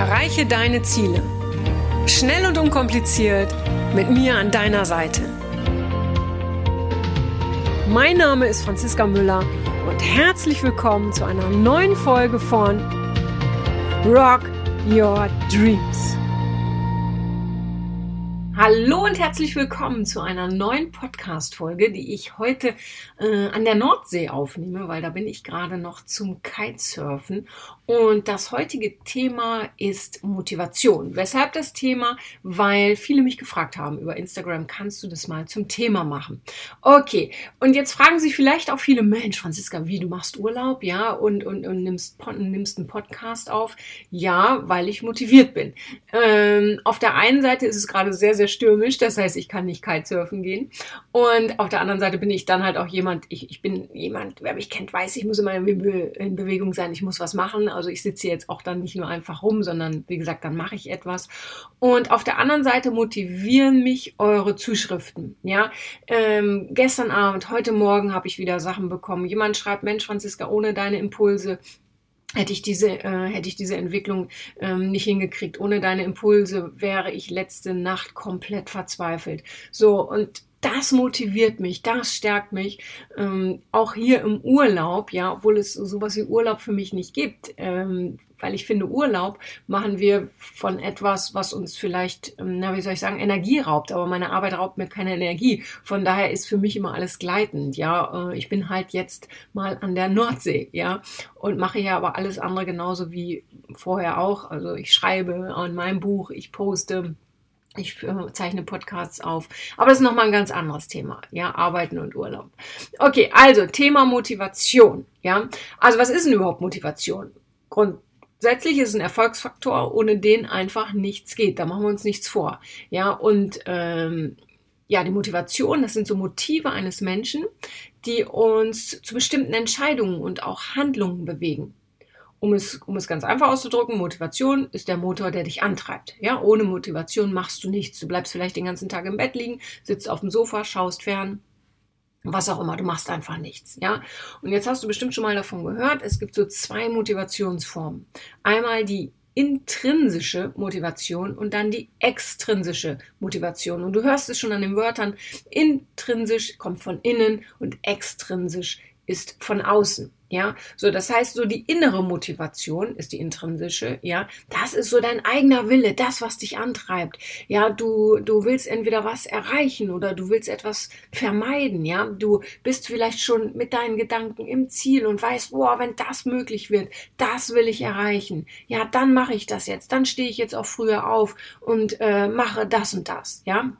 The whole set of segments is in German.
Erreiche deine Ziele. Schnell und unkompliziert mit mir an deiner Seite. Mein Name ist Franziska Müller und herzlich willkommen zu einer neuen Folge von Rock Your Dreams. Hallo und herzlich willkommen zu einer neuen Podcast-Folge, die ich heute äh, an der Nordsee aufnehme, weil da bin ich gerade noch zum Kitesurfen. Und das heutige Thema ist Motivation. Weshalb das Thema? Weil viele mich gefragt haben über Instagram, kannst du das mal zum Thema machen? Okay, und jetzt fragen sich vielleicht auch viele, Mensch, Franziska, wie, du machst Urlaub, ja, und, und, und nimmst, nimmst einen Podcast auf? Ja, weil ich motiviert bin. Ähm, auf der einen Seite ist es gerade sehr, sehr stürmisch, das heißt, ich kann nicht Kitesurfen gehen. Und auf der anderen Seite bin ich dann halt auch jemand, ich, ich bin jemand, wer mich kennt, weiß, ich muss immer in, Bewegung sein, ich muss was machen. Ich sitze jetzt auch dann nicht nur einfach rum, sondern wie gesagt, dann mache ich etwas. Und auf der anderen Seite motivieren mich eure Zuschriften. Ja, ähm, gestern Abend, heute Morgen habe ich wieder Sachen bekommen. Jemand schreibt, Mensch, Franziska, ohne deine Impulse hätte ich diese, äh, hätte ich diese Entwicklung ähm, nicht hingekriegt. Ohne deine Impulse wäre ich letzte Nacht komplett verzweifelt. So, und das motiviert mich, das stärkt mich. Ähm, auch hier im Urlaub, ja, obwohl es sowas wie Urlaub für mich nicht gibt, ähm, weil ich finde, Urlaub machen wir von etwas, was uns vielleicht, ähm, na, wie soll ich sagen, Energie raubt, aber meine Arbeit raubt mir keine Energie. Von daher ist für mich immer alles gleitend, ja. Äh, ich bin halt jetzt mal an der Nordsee, ja, und mache ja aber alles andere genauso wie vorher auch. Also ich schreibe an meinem Buch, ich poste, ich äh, zeichne Podcasts auf. Aber das ist nochmal ein ganz anderes Thema. Ja, Arbeiten und Urlaub. Okay, also Thema Motivation. Ja, also was ist denn überhaupt Motivation? Grundsätzlich ist es ein Erfolgsfaktor, ohne den einfach nichts geht. Da machen wir uns nichts vor. Ja, und ähm, ja, die Motivation, das sind so Motive eines Menschen, die uns zu bestimmten Entscheidungen und auch Handlungen bewegen um es, um es ganz einfach auszudrücken, Motivation ist der Motor, der dich antreibt. Ja, ohne Motivation machst du nichts. Du bleibst vielleicht den ganzen Tag im Bett liegen, sitzt auf dem Sofa, schaust fern, was auch immer. Du machst einfach nichts. Ja, und jetzt hast du bestimmt schon mal davon gehört. Es gibt so zwei Motivationsformen. Einmal die intrinsische Motivation und dann die extrinsische Motivation. Und du hörst es schon an den Wörtern. Intrinsisch kommt von innen und extrinsisch ist von außen. Ja, so das heißt, so die innere Motivation ist die intrinsische, ja, das ist so dein eigener Wille, das, was dich antreibt. Ja, du, du willst entweder was erreichen oder du willst etwas vermeiden, ja. Du bist vielleicht schon mit deinen Gedanken im Ziel und weißt, boah, wenn das möglich wird, das will ich erreichen. Ja, dann mache ich das jetzt, dann stehe ich jetzt auch früher auf und äh, mache das und das, ja.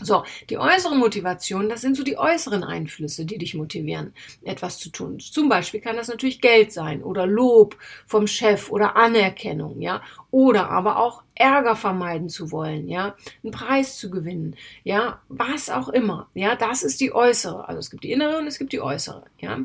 So, die äußere Motivation, das sind so die äußeren Einflüsse, die dich motivieren, etwas zu tun. Zum Beispiel kann das natürlich Geld sein oder Lob vom Chef oder Anerkennung, ja, oder aber auch Ärger vermeiden zu wollen, ja, einen Preis zu gewinnen, ja, was auch immer, ja, das ist die äußere. Also es gibt die innere und es gibt die äußere, ja.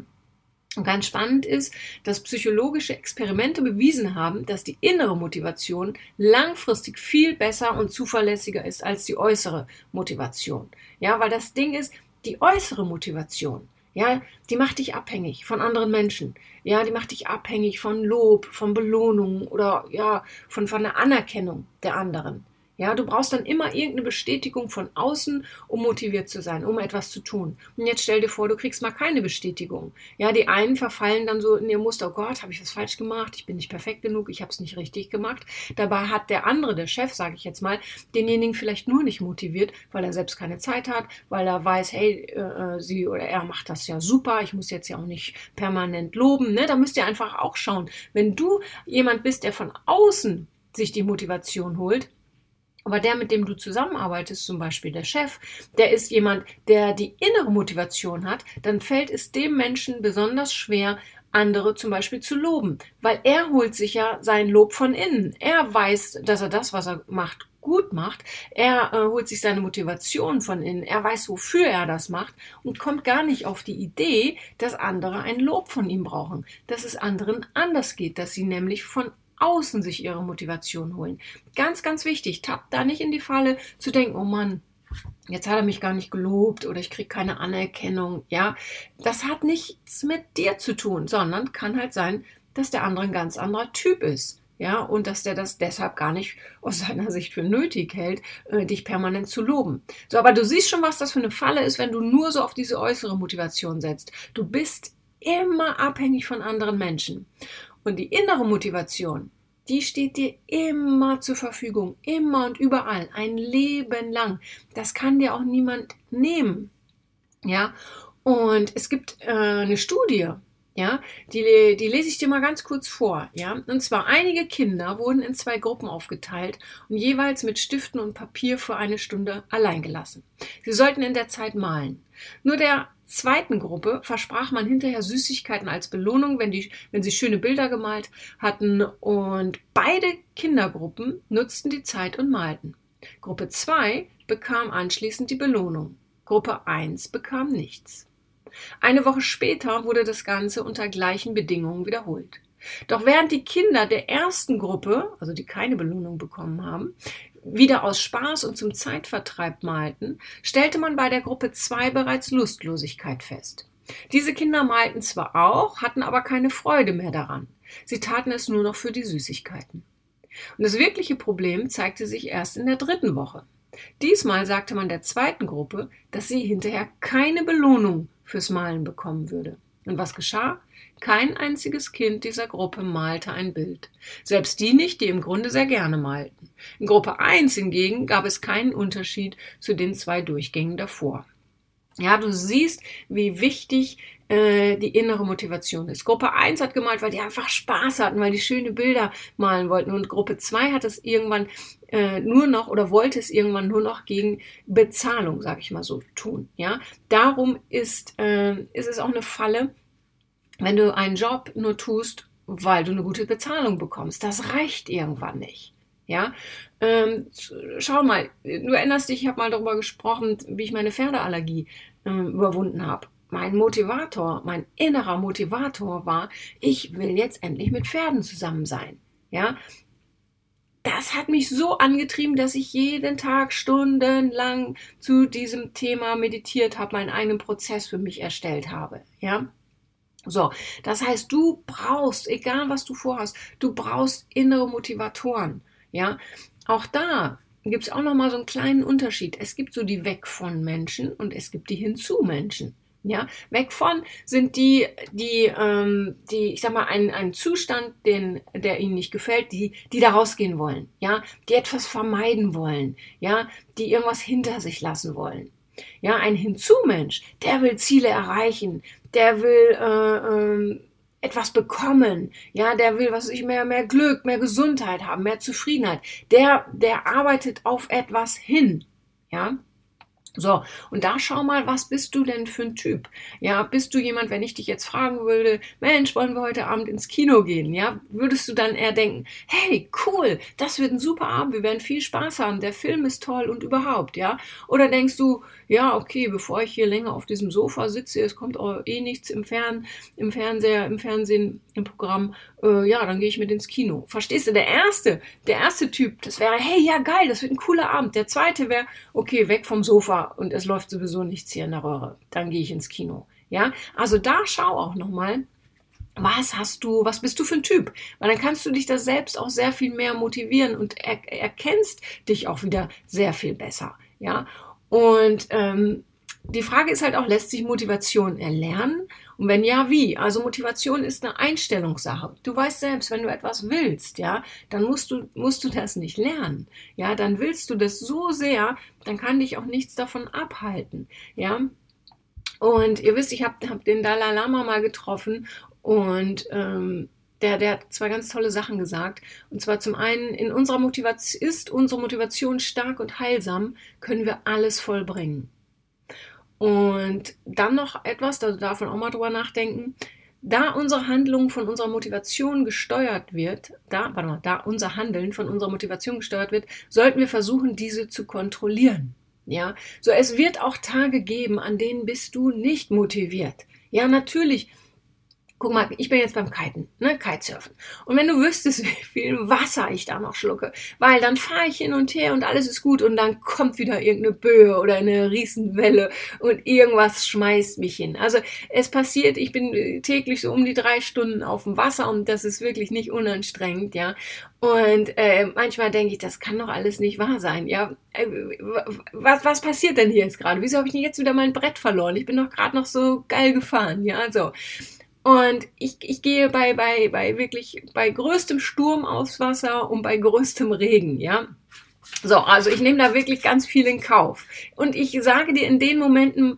Und ganz spannend ist, dass psychologische Experimente bewiesen haben, dass die innere Motivation langfristig viel besser und zuverlässiger ist als die äußere Motivation. Ja, weil das Ding ist, die äußere Motivation, ja, die macht dich abhängig von anderen Menschen. Ja, die macht dich abhängig von Lob, von Belohnung oder ja, von, von der Anerkennung der anderen. Ja, du brauchst dann immer irgendeine Bestätigung von außen, um motiviert zu sein, um etwas zu tun. Und jetzt stell dir vor, du kriegst mal keine Bestätigung. Ja, die einen verfallen dann so in ihr Muster, oh Gott, habe ich was falsch gemacht? Ich bin nicht perfekt genug, ich habe es nicht richtig gemacht. Dabei hat der andere, der Chef, sage ich jetzt mal, denjenigen vielleicht nur nicht motiviert, weil er selbst keine Zeit hat, weil er weiß, hey, äh, äh, sie oder er macht das ja super, ich muss jetzt ja auch nicht permanent loben. Ne? Da müsst ihr einfach auch schauen. Wenn du jemand bist, der von außen sich die Motivation holt, aber der, mit dem du zusammenarbeitest, zum Beispiel der Chef, der ist jemand, der die innere Motivation hat, dann fällt es dem Menschen besonders schwer, andere zum Beispiel zu loben, weil er holt sich ja sein Lob von innen. Er weiß, dass er das, was er macht, gut macht. Er äh, holt sich seine Motivation von innen. Er weiß, wofür er das macht und kommt gar nicht auf die Idee, dass andere ein Lob von ihm brauchen, dass es anderen anders geht, dass sie nämlich von außen sich ihre Motivation holen. Ganz, ganz wichtig, tappt da nicht in die Falle zu denken, oh Mann, jetzt hat er mich gar nicht gelobt oder ich kriege keine Anerkennung. Ja, das hat nichts mit dir zu tun, sondern kann halt sein, dass der andere ein ganz anderer Typ ist. ja, und dass der das deshalb gar nicht aus seiner Sicht für nötig hält, äh, dich permanent zu loben. So, aber du siehst schon, was das für eine Falle ist, wenn du nur so auf diese äußere Motivation setzt. Du bist immer abhängig von anderen Menschen. Und die innere Motivation, die steht dir immer zur Verfügung, immer und überall, ein Leben lang. Das kann dir auch niemand nehmen. Ja, und es gibt äh, eine Studie, ja, die, die lese ich dir mal ganz kurz vor. Ja, und zwar einige Kinder wurden in zwei Gruppen aufgeteilt und jeweils mit Stiften und Papier für eine Stunde allein gelassen. Sie sollten in der Zeit malen. Nur der zweiten Gruppe versprach man hinterher Süßigkeiten als Belohnung, wenn, die, wenn sie schöne Bilder gemalt hatten. Und beide Kindergruppen nutzten die Zeit und malten. Gruppe 2 bekam anschließend die Belohnung. Gruppe 1 bekam nichts. Eine Woche später wurde das Ganze unter gleichen Bedingungen wiederholt. Doch während die Kinder der ersten Gruppe, also die keine Belohnung bekommen haben, wieder aus Spaß und zum Zeitvertreib malten, stellte man bei der Gruppe 2 bereits Lustlosigkeit fest. Diese Kinder malten zwar auch, hatten aber keine Freude mehr daran. Sie taten es nur noch für die Süßigkeiten. Und das wirkliche Problem zeigte sich erst in der dritten Woche. Diesmal sagte man der zweiten Gruppe, dass sie hinterher keine Belohnung fürs Malen bekommen würde. Und was geschah? Kein einziges Kind dieser Gruppe malte ein Bild. Selbst die nicht, die im Grunde sehr gerne malten. In Gruppe 1 hingegen gab es keinen Unterschied zu den zwei Durchgängen davor. Ja, du siehst, wie wichtig äh, die innere Motivation ist. Gruppe 1 hat gemalt, weil die einfach Spaß hatten, weil die schöne Bilder malen wollten. Und Gruppe 2 hat es irgendwann äh, nur noch oder wollte es irgendwann nur noch gegen Bezahlung, sage ich mal so, tun. Ja, darum ist, äh, ist es auch eine Falle, wenn du einen Job nur tust, weil du eine gute Bezahlung bekommst. Das reicht irgendwann nicht. Ja, ähm, schau mal, du erinnerst dich, ich habe mal darüber gesprochen, wie ich meine Pferdeallergie überwunden habe. Mein Motivator, mein innerer Motivator war, ich will jetzt endlich mit Pferden zusammen sein. Ja, das hat mich so angetrieben, dass ich jeden Tag stundenlang zu diesem Thema meditiert habe, meinen eigenen Prozess für mich erstellt habe. Ja, so, das heißt, du brauchst, egal was du vorhast, du brauchst innere Motivatoren. Ja, auch da gibt es auch noch mal so einen kleinen Unterschied. Es gibt so die Weg von Menschen und es gibt die hinzu Menschen. Ja, weg von sind die, die, ähm, die, ich sag mal, ein, ein Zustand, den, der ihnen nicht gefällt, die, die da rausgehen wollen, ja, die etwas vermeiden wollen, ja, die irgendwas hinter sich lassen wollen. Ja, ein Hinzu-Mensch, der will Ziele erreichen, der will äh, äh, etwas bekommen, ja, der will, was ich mehr, mehr Glück, mehr Gesundheit haben, mehr Zufriedenheit. Der, der arbeitet auf etwas hin, ja. So, und da schau mal, was bist du denn für ein Typ? Ja, bist du jemand, wenn ich dich jetzt fragen würde, Mensch, wollen wir heute Abend ins Kino gehen? Ja, würdest du dann eher denken, hey, cool, das wird ein super Abend, wir werden viel Spaß haben, der Film ist toll und überhaupt, ja? Oder denkst du, ja, okay, bevor ich hier länger auf diesem Sofa sitze, es kommt auch eh nichts im Fern, im Fernseher, im Fernsehen, im Programm, äh, ja, dann gehe ich mit ins Kino. Verstehst du? Der erste, der erste Typ, das wäre, hey, ja, geil, das wird ein cooler Abend. Der zweite wäre, okay, weg vom Sofa und es läuft sowieso nichts hier in der Röhre. Dann gehe ich ins Kino. Ja, also da schau auch nochmal, was hast du, was bist du für ein Typ? Weil dann kannst du dich da selbst auch sehr viel mehr motivieren und er, erkennst dich auch wieder sehr viel besser. Ja, und ähm, die Frage ist halt auch, lässt sich Motivation erlernen? Und wenn ja, wie? Also Motivation ist eine Einstellungssache. Du weißt selbst, wenn du etwas willst, ja, dann musst du, musst du das nicht lernen. Ja, dann willst du das so sehr, dann kann dich auch nichts davon abhalten. Ja. Und ihr wisst, ich habe hab den Dalai Lama mal getroffen und ähm, der, der hat zwei ganz tolle Sachen gesagt. Und zwar zum einen, in unserer Motivation ist unsere Motivation stark und heilsam, können wir alles vollbringen. Und dann noch etwas, da darf man auch mal drüber nachdenken. Da unsere Handlung von unserer Motivation gesteuert wird, da, warte mal, da unser Handeln von unserer Motivation gesteuert wird, sollten wir versuchen, diese zu kontrollieren. Ja, so es wird auch Tage geben, an denen bist du nicht motiviert. Ja, natürlich Guck mal, ich bin jetzt beim Kiten, ne, Kitesurfen. Und wenn du wüsstest, wie viel Wasser ich da noch schlucke, weil dann fahre ich hin und her und alles ist gut und dann kommt wieder irgendeine Böe oder eine Riesenwelle und irgendwas schmeißt mich hin. Also es passiert, ich bin täglich so um die drei Stunden auf dem Wasser und das ist wirklich nicht unanstrengend, ja. Und äh, manchmal denke ich, das kann doch alles nicht wahr sein, ja. Äh, was, was passiert denn hier jetzt gerade? Wieso habe ich denn jetzt wieder mein Brett verloren? Ich bin doch gerade noch so geil gefahren, ja, so. Und ich, ich gehe bei, bei, bei wirklich bei größtem Sturm aufs Wasser und bei größtem Regen, ja. So, also ich nehme da wirklich ganz viel in Kauf. Und ich sage dir in den Momenten,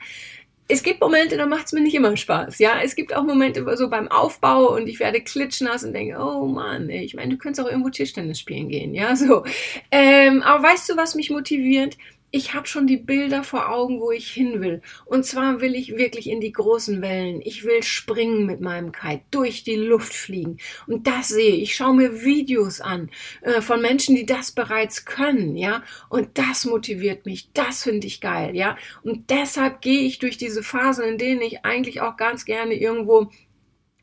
es gibt Momente, da macht es mir nicht immer Spaß. Ja, es gibt auch Momente so beim Aufbau und ich werde klitschnass und denke, oh Mann, ich meine, du könntest auch irgendwo Tischtennis spielen gehen. Ja, so. Ähm, aber weißt du, was mich motiviert? Ich habe schon die Bilder vor Augen, wo ich hin will. Und zwar will ich wirklich in die großen Wellen. Ich will springen mit meinem Kite, durch die Luft fliegen. Und das sehe ich. Ich schaue mir Videos an äh, von Menschen, die das bereits können, ja. Und das motiviert mich. Das finde ich geil, ja. Und deshalb gehe ich durch diese Phasen, in denen ich eigentlich auch ganz gerne irgendwo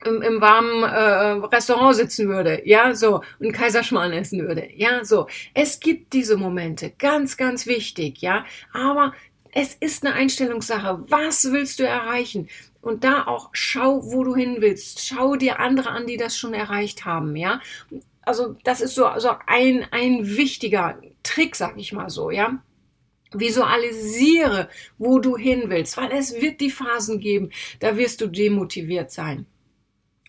im, im warmen äh, Restaurant sitzen würde, ja, so, und Kaiserschmarrn essen würde, ja, so. Es gibt diese Momente, ganz, ganz wichtig, ja, aber es ist eine Einstellungssache. Was willst du erreichen? Und da auch schau, wo du hin willst. Schau dir andere an, die das schon erreicht haben, ja. Also das ist so, so ein, ein wichtiger Trick, sag ich mal so, ja. Visualisiere, wo du hin willst, weil es wird die Phasen geben, da wirst du demotiviert sein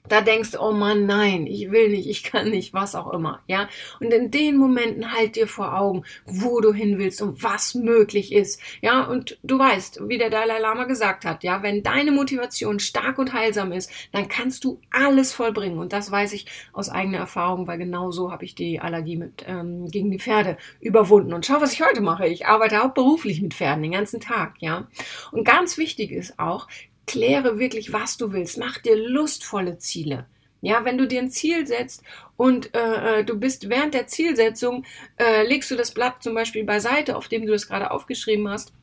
da denkst, oh Mann, nein, ich will nicht, ich kann nicht, was auch immer, ja. Und in den Momenten halt dir vor Augen, wo du hin willst und was möglich ist, ja. Und du weißt, wie der Dalai Lama gesagt hat, ja, wenn deine Motivation stark und heilsam ist, dann kannst du alles vollbringen. Und das weiß ich aus eigener Erfahrung, weil genau so habe ich die Allergie mit ähm, gegen die Pferde überwunden. Und schau, was ich heute mache. Ich arbeite hauptberuflich mit Pferden den ganzen Tag, ja. Und ganz wichtig ist auch, kläre wirklich, was du willst. Mach dir lustvolle Ziele. Ja, wenn du dir ein Ziel setzt und äh, äh, du bist während der Zielsetzung, äh, legst du das Blatt zum Beispiel beiseite, auf dem du das gerade aufgeschrieben hast,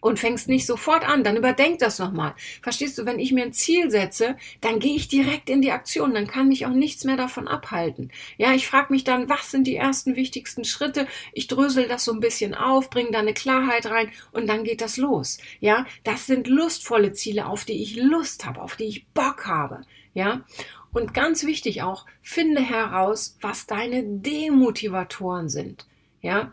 und fängst nicht sofort an, dann überdenk das nochmal. Verstehst du, wenn ich mir ein Ziel setze, dann gehe ich direkt in die Aktion, dann kann mich auch nichts mehr davon abhalten. Ja, ich frage mich dann, was sind die ersten wichtigsten Schritte? Ich drösel das so ein bisschen auf, bringe da eine Klarheit rein und dann geht das los. Ja, das sind lustvolle Ziele, auf die ich Lust habe, auf die ich Bock habe. Ja, und ganz wichtig auch, finde heraus, was deine Demotivatoren sind. Ja,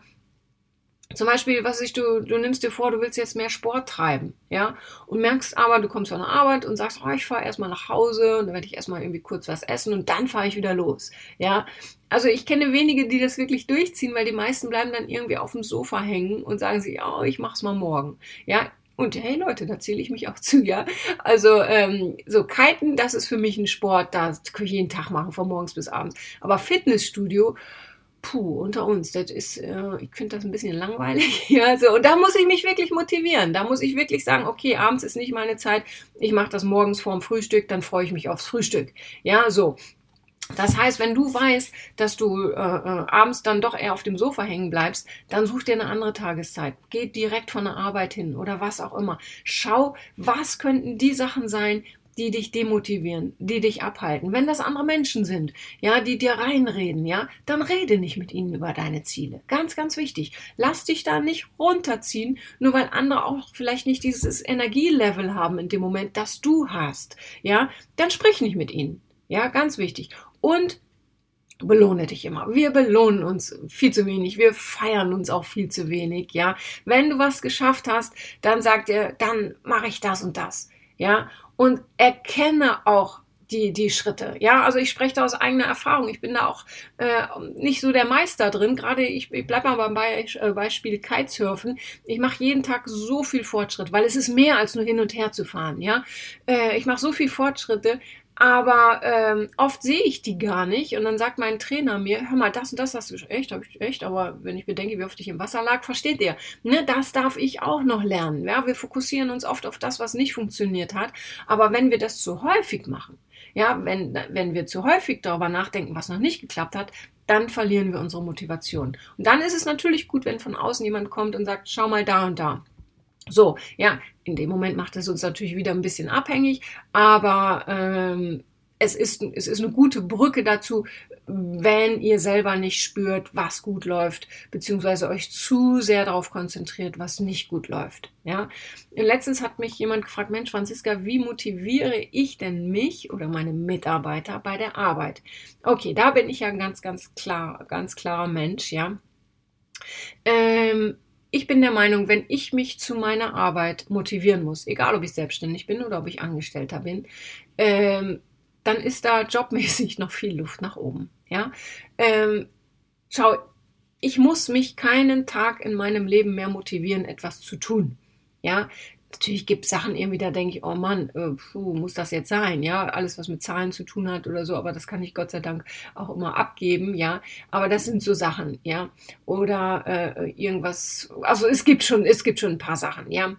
zum Beispiel, was ich, du, du nimmst dir vor, du willst jetzt mehr Sport treiben, ja, und merkst aber, du kommst von der Arbeit und sagst, oh, ich fahre erstmal nach Hause und dann werde ich erstmal irgendwie kurz was essen und dann fahre ich wieder los, ja. Also ich kenne wenige, die das wirklich durchziehen, weil die meisten bleiben dann irgendwie auf dem Sofa hängen und sagen sich, oh, ich mach's mal morgen, ja. Und hey Leute, da zähle ich mich auch zu, ja. Also ähm, so Kiten, das ist für mich ein Sport, das kann ich jeden Tag machen, von morgens bis abends. Aber Fitnessstudio, puh, unter uns, das ist, äh, ich finde das ein bisschen langweilig. ja, so. Und da muss ich mich wirklich motivieren. Da muss ich wirklich sagen, okay, abends ist nicht meine Zeit, ich mache das morgens vorm Frühstück, dann freue ich mich aufs Frühstück. Ja, so. Das heißt, wenn du weißt, dass du äh, äh, abends dann doch eher auf dem Sofa hängen bleibst, dann such dir eine andere Tageszeit. Geh direkt von der Arbeit hin oder was auch immer. Schau, was könnten die Sachen sein, die dich demotivieren, die dich abhalten. Wenn das andere Menschen sind, ja, die dir reinreden, ja, dann rede nicht mit ihnen über deine Ziele. Ganz, ganz wichtig. Lass dich da nicht runterziehen, nur weil andere auch vielleicht nicht dieses Energielevel haben in dem Moment, das du hast, ja, dann sprich nicht mit ihnen. Ja, ganz wichtig. Und belohne dich immer. Wir belohnen uns viel zu wenig. Wir feiern uns auch viel zu wenig, ja. Wenn du was geschafft hast, dann sag dir, dann mache ich das und das, ja und erkenne auch die, die Schritte. Ja, also ich spreche da aus eigener Erfahrung. Ich bin da auch äh, nicht so der Meister drin. Gerade ich, ich bleibe mal beim Be äh, Beispiel Kitesurfen. Ich mache jeden Tag so viel Fortschritt, weil es ist mehr als nur hin und her zu fahren. Ja, äh, ich mache so viel Fortschritte, aber ähm, oft sehe ich die gar nicht und dann sagt mein Trainer mir, hör mal, das und das hast du echt, habe ich echt, aber wenn ich bedenke, wie oft ich im Wasser lag, versteht der, ne, das darf ich auch noch lernen. Ja, wir fokussieren uns oft auf das, was nicht funktioniert hat, aber wenn wir das zu häufig machen, ja, wenn, wenn wir zu häufig darüber nachdenken, was noch nicht geklappt hat, dann verlieren wir unsere Motivation. Und dann ist es natürlich gut, wenn von außen jemand kommt und sagt, schau mal da und da. So, ja, in dem Moment macht es uns natürlich wieder ein bisschen abhängig, aber ähm, es ist, es ist eine gute Brücke dazu, wenn ihr selber nicht spürt, was gut läuft, beziehungsweise euch zu sehr darauf konzentriert, was nicht gut läuft. Ja, letztens hat mich jemand gefragt, Mensch, Franziska, wie motiviere ich denn mich oder meine Mitarbeiter bei der Arbeit? Okay, da bin ich ja ein ganz, ganz klar, ganz klarer Mensch, ja. Ähm, ich bin der Meinung, wenn ich mich zu meiner Arbeit motivieren muss, egal ob ich selbstständig bin oder ob ich Angestellter bin, ähm, dann ist da jobmäßig noch viel Luft nach oben. Ja, ähm, schau, ich muss mich keinen Tag in meinem Leben mehr motivieren, etwas zu tun. Ja, natürlich gibt es Sachen irgendwie, da denke ich, oh Mann, äh, puh, muss das jetzt sein? Ja, alles, was mit Zahlen zu tun hat oder so, aber das kann ich Gott sei Dank auch immer abgeben, ja. Aber das sind so Sachen, ja. Oder äh, irgendwas, also es gibt schon, es gibt schon ein paar Sachen, ja.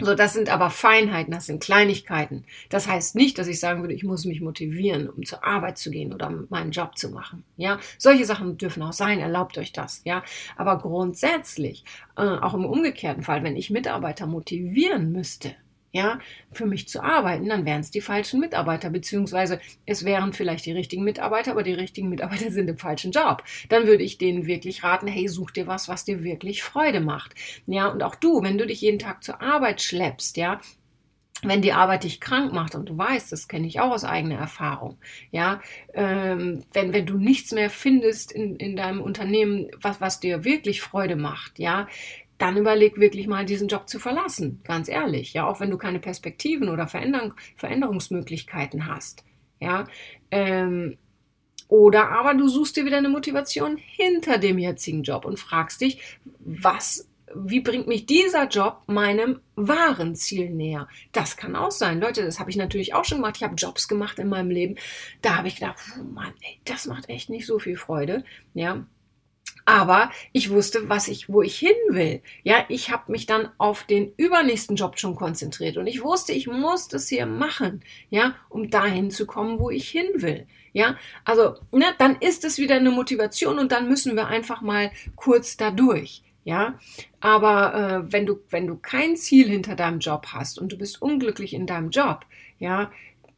So, das sind aber Feinheiten, das sind Kleinigkeiten. Das heißt nicht, dass ich sagen würde, ich muss mich motivieren, um zur Arbeit zu gehen oder meinen Job zu machen. Ja, solche Sachen dürfen auch sein, erlaubt euch das. Ja, aber grundsätzlich, äh, auch im umgekehrten Fall, wenn ich Mitarbeiter motivieren müsste, ja, für mich zu arbeiten, dann wären es die falschen Mitarbeiter, beziehungsweise es wären vielleicht die richtigen Mitarbeiter, aber die richtigen Mitarbeiter sind im falschen Job. Dann würde ich denen wirklich raten, hey, such dir was, was dir wirklich Freude macht. Ja, und auch du, wenn du dich jeden Tag zur Arbeit schleppst, ja, wenn die Arbeit dich krank macht und du weißt, das kenne ich auch aus eigener Erfahrung, ja, ähm, wenn, wenn du nichts mehr findest in, in deinem Unternehmen, was, was dir wirklich Freude macht, ja, dann überleg wirklich mal, diesen Job zu verlassen. Ganz ehrlich. Ja, auch wenn du keine Perspektiven oder Veränderung, Veränderungsmöglichkeiten hast. Ja, ähm, oder aber du suchst dir wieder eine Motivation hinter dem jetzigen Job und fragst dich, was, wie bringt mich dieser Job meinem wahren Ziel näher? Das kann auch sein. Leute, das habe ich natürlich auch schon gemacht. Ich habe Jobs gemacht in meinem Leben. Da habe ich gedacht, oh Mann, ey, das macht echt nicht so viel Freude. Ja, aber ich wusste, was ich, wo ich hin will. Ja, ich habe mich dann auf den übernächsten Job schon konzentriert und ich wusste, ich muss das hier machen, ja, um dahin zu kommen, wo ich hin will. Ja, also, ne, dann ist es wieder eine Motivation und dann müssen wir einfach mal kurz dadurch. Ja, aber äh, wenn du wenn du kein Ziel hinter deinem Job hast und du bist unglücklich in deinem Job, ja,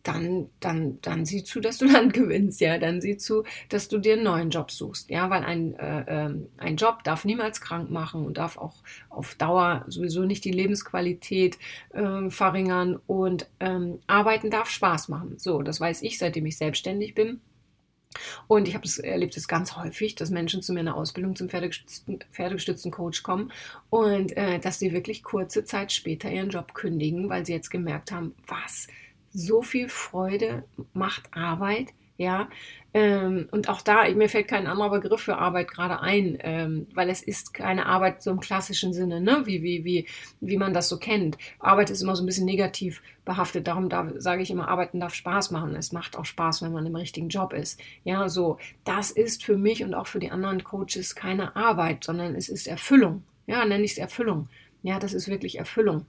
dann, dann, dann sieh zu, dass du dann gewinnst, ja, dann sieh zu, dass du dir einen neuen Job suchst, ja, weil ein, äh, äh, ein Job darf niemals krank machen und darf auch auf Dauer sowieso nicht die Lebensqualität äh, verringern und ähm, arbeiten darf Spaß machen. So, das weiß ich, seitdem ich selbstständig bin. Und ich habe es erlebt es ganz häufig, dass Menschen zu mir in der Ausbildung zum pferdegestützten, pferdegestützten Coach kommen und äh, dass sie wirklich kurze Zeit später ihren Job kündigen, weil sie jetzt gemerkt haben, was so viel Freude macht Arbeit, ja. Ähm, und auch da, mir fällt kein anderer Begriff für Arbeit gerade ein, ähm, weil es ist keine Arbeit so im klassischen Sinne, ne? wie, wie, wie, wie man das so kennt. Arbeit ist immer so ein bisschen negativ behaftet, darum darf, sage ich immer, Arbeiten darf Spaß machen. Es macht auch Spaß, wenn man im richtigen Job ist. Ja, so, das ist für mich und auch für die anderen Coaches keine Arbeit, sondern es ist Erfüllung. Ja, nenne ich es Erfüllung. Ja, das ist wirklich Erfüllung.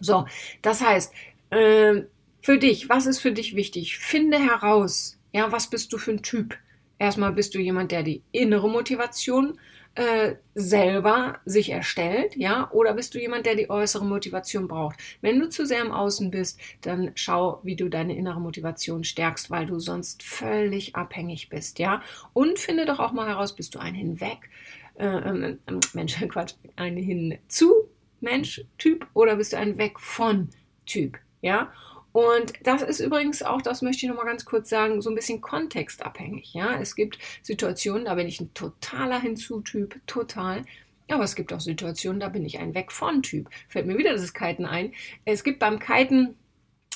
So, das heißt, äh, für dich, was ist für dich wichtig? Finde heraus, ja, was bist du für ein Typ? Erstmal bist du jemand, der die innere Motivation äh, selber sich erstellt, ja, oder bist du jemand, der die äußere Motivation braucht? Wenn du zu sehr im Außen bist, dann schau, wie du deine innere Motivation stärkst, weil du sonst völlig abhängig bist, ja. Und finde doch auch mal heraus, bist du ein Hinweg, äh, äh, Mensch, Quatsch, ein Hinzu Mensch Typ oder bist du ein Weg von Typ, ja? Und das ist übrigens auch, das möchte ich nochmal ganz kurz sagen, so ein bisschen kontextabhängig. Ja, es gibt Situationen, da bin ich ein totaler Hinzutyp, total. Aber es gibt auch Situationen, da bin ich ein Weg von Typ. Fällt mir wieder das Kiten ein. Es gibt beim Kiten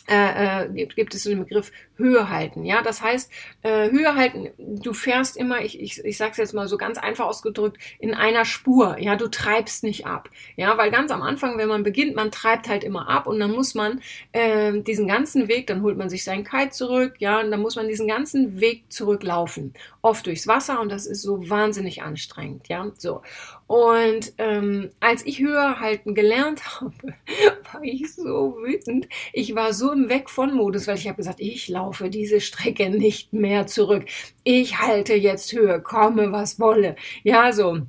äh, äh, gibt, es den Begriff Höhe halten. Ja, das heißt, äh, Höhe halten, du fährst immer, ich, ich, ich sage es jetzt mal so ganz einfach ausgedrückt, in einer Spur. Ja, du treibst nicht ab. Ja, weil ganz am Anfang, wenn man beginnt, man treibt halt immer ab und dann muss man äh, diesen ganzen Weg, dann holt man sich seinen Kite zurück, ja, und dann muss man diesen ganzen Weg zurücklaufen. Oft durchs Wasser und das ist so wahnsinnig anstrengend. Ja, so. Und ähm, als ich Höhe halten gelernt habe, war ich so wütend. Ich war so im Weg von Modus, weil ich habe gesagt, ich laufe diese Strecke nicht mehr zurück. Ich halte jetzt Höhe, komme was wolle. Ja, so. Und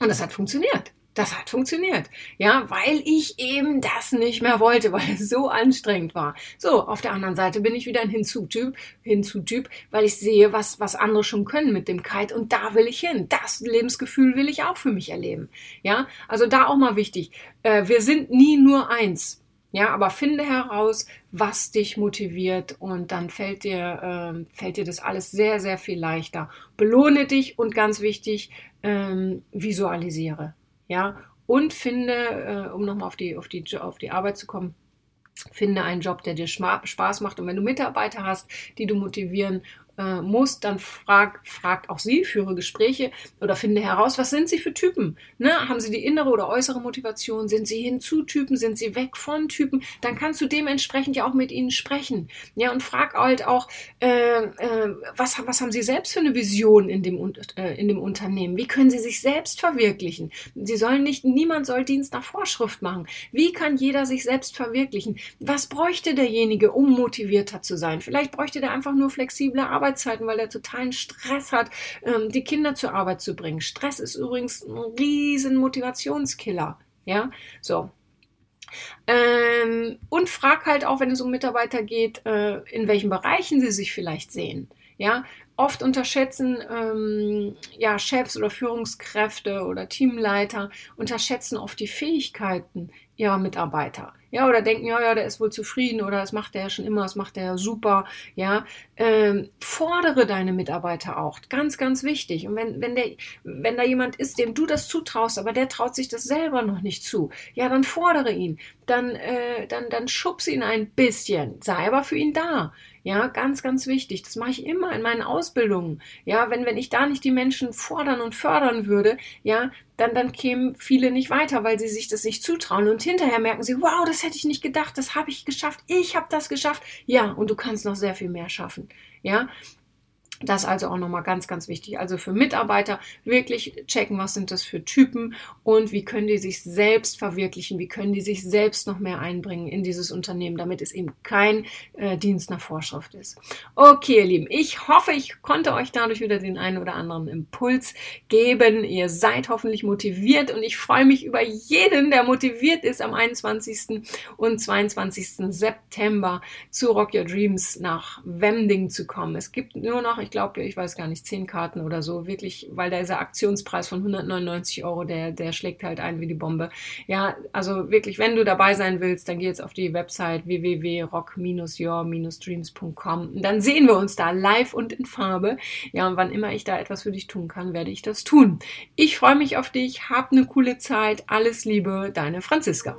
das hat funktioniert. Das hat funktioniert. Ja, weil ich eben das nicht mehr wollte, weil es so anstrengend war. So, auf der anderen Seite bin ich wieder ein Hinzutyp, Hinzutyp, weil ich sehe, was, was andere schon können mit dem Kite und da will ich hin. Das Lebensgefühl will ich auch für mich erleben. Ja, also da auch mal wichtig. Äh, wir sind nie nur eins. Ja, aber finde heraus, was dich motiviert und dann fällt dir, äh, fällt dir das alles sehr, sehr viel leichter. Belohne dich und ganz wichtig, ähm, visualisiere. Ja, und finde, äh, um nochmal auf die, auf, die, auf die Arbeit zu kommen, finde einen Job, der dir Spaß macht. Und wenn du Mitarbeiter hast, die du motivieren äh, muss, dann frag, fragt auch sie, führe Gespräche oder finde heraus, was sind sie für Typen? Ne? Haben sie die innere oder äußere Motivation? Sind sie hinzu-Typen? Sind sie weg von Typen? Dann kannst du dementsprechend ja auch mit ihnen sprechen. Ja, und frag halt auch, äh, äh, was, was haben sie selbst für eine Vision in dem, äh, in dem Unternehmen? Wie können sie sich selbst verwirklichen? Sie sollen nicht, niemand soll Dienst nach Vorschrift machen. Wie kann jeder sich selbst verwirklichen? Was bräuchte derjenige, um motivierter zu sein? Vielleicht bräuchte der einfach nur flexible Arbeit Arbeitszeiten, weil er totalen Stress hat, ähm, die Kinder zur Arbeit zu bringen. Stress ist übrigens ein riesen Motivationskiller. Ja, so. Ähm, und frag halt auch, wenn es um Mitarbeiter geht, äh, in welchen Bereichen sie sich vielleicht sehen. Ja, oft unterschätzen ähm, ja, Chefs oder Führungskräfte oder Teamleiter unterschätzen oft die Fähigkeiten ihrer Mitarbeiter. Ja, oder denken, ja, ja, der ist wohl zufrieden oder das macht er ja schon immer, das macht er ja super. Ja, ähm, fordere deine Mitarbeiter auch. Ganz, ganz wichtig. Und wenn, wenn, der, wenn da jemand ist, dem du das zutraust, aber der traut sich das selber noch nicht zu, ja, dann fordere ihn. Dann, äh, dann, dann schubse ihn ein bisschen. Sei aber für ihn da. Ja, ganz, ganz wichtig. Das mache ich immer in meinen Ausbildungen. Ja, wenn, wenn ich da nicht die Menschen fordern und fördern würde, ja, dann, dann kämen viele nicht weiter, weil sie sich das nicht zutrauen. Und hinterher merken sie, wow, das hätte ich nicht gedacht, das habe ich geschafft, ich habe das geschafft. Ja, und du kannst noch sehr viel mehr schaffen. Ja, das also auch nochmal ganz, ganz wichtig. Also für Mitarbeiter wirklich checken, was sind das für Typen und wie können die sich selbst verwirklichen, wie können die sich selbst noch mehr einbringen in dieses Unternehmen, damit es eben kein äh, Dienst nach Vorschrift ist. Okay, ihr Lieben, ich hoffe, ich konnte euch dadurch wieder den einen oder anderen Impuls geben. Ihr seid hoffentlich motiviert und ich freue mich über jeden, der motiviert ist, am 21. und 22. September zu Rock Your Dreams nach Wemding zu kommen. Es gibt nur noch, ich glaube, ich weiß gar nicht, zehn Karten oder so, wirklich, weil dieser Aktionspreis von 199 Euro, der, der schlägt halt ein wie die Bombe. Ja, also wirklich, wenn du dabei sein willst, dann geh jetzt auf die Website www.rock-your-dreams.com. Dann sehen wir uns da live und in Farbe. Ja, und wann immer ich da etwas für dich tun kann, werde ich das tun. Ich freue mich auf dich, hab eine coole Zeit, alles Liebe, deine Franziska.